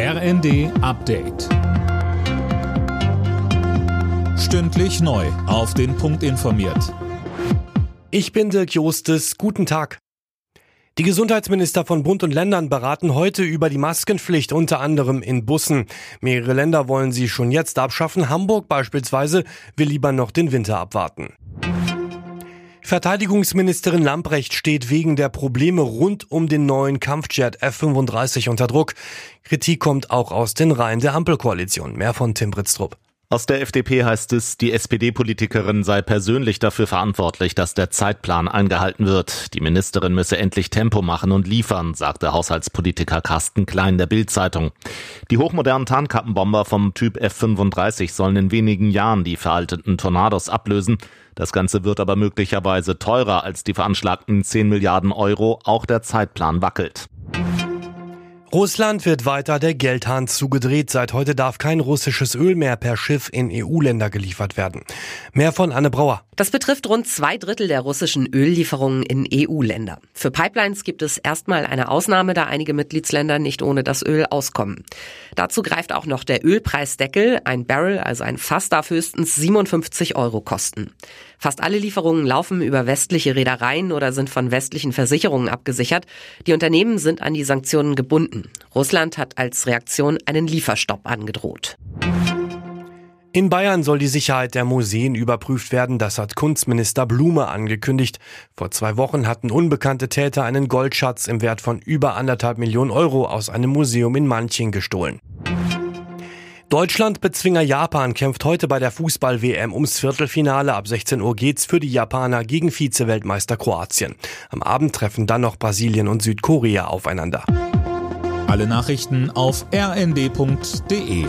RND Update. Stündlich neu. Auf den Punkt informiert. Ich bin Dirk Jostes. Guten Tag. Die Gesundheitsminister von Bund und Ländern beraten heute über die Maskenpflicht, unter anderem in Bussen. Mehrere Länder wollen sie schon jetzt abschaffen. Hamburg beispielsweise will lieber noch den Winter abwarten. Verteidigungsministerin Lamprecht steht wegen der Probleme rund um den neuen Kampfjet F-35 unter Druck. Kritik kommt auch aus den Reihen der Ampelkoalition. Mehr von Tim Britztrup. Aus der FDP heißt es, die SPD-Politikerin sei persönlich dafür verantwortlich, dass der Zeitplan eingehalten wird. Die Ministerin müsse endlich Tempo machen und liefern, sagte Haushaltspolitiker Carsten Klein der Bild-Zeitung. Die hochmodernen Tarnkappenbomber vom Typ F-35 sollen in wenigen Jahren die veralteten Tornados ablösen. Das Ganze wird aber möglicherweise teurer als die veranschlagten 10 Milliarden Euro. Auch der Zeitplan wackelt. Russland wird weiter der Geldhahn zugedreht. Seit heute darf kein russisches Öl mehr per Schiff in EU-Länder geliefert werden. Mehr von Anne Brauer. Das betrifft rund zwei Drittel der russischen Öllieferungen in EU-Länder. Für Pipelines gibt es erstmal eine Ausnahme, da einige Mitgliedsländer nicht ohne das Öl auskommen. Dazu greift auch noch der Ölpreisdeckel. Ein Barrel, also ein Fass, darf höchstens 57 Euro kosten. Fast alle Lieferungen laufen über westliche Reedereien oder sind von westlichen Versicherungen abgesichert. Die Unternehmen sind an die Sanktionen gebunden. Russland hat als Reaktion einen Lieferstopp angedroht. In Bayern soll die Sicherheit der Museen überprüft werden, das hat Kunstminister Blume angekündigt. Vor zwei Wochen hatten unbekannte Täter einen Goldschatz im Wert von über anderthalb Millionen Euro aus einem Museum in Manching gestohlen. Deutschland-Bezwinger Japan kämpft heute bei der Fußball-WM ums Viertelfinale. Ab 16 Uhr geht's für die Japaner gegen Vize-Weltmeister Kroatien. Am Abend treffen dann noch Brasilien und Südkorea aufeinander. Alle Nachrichten auf rnd.de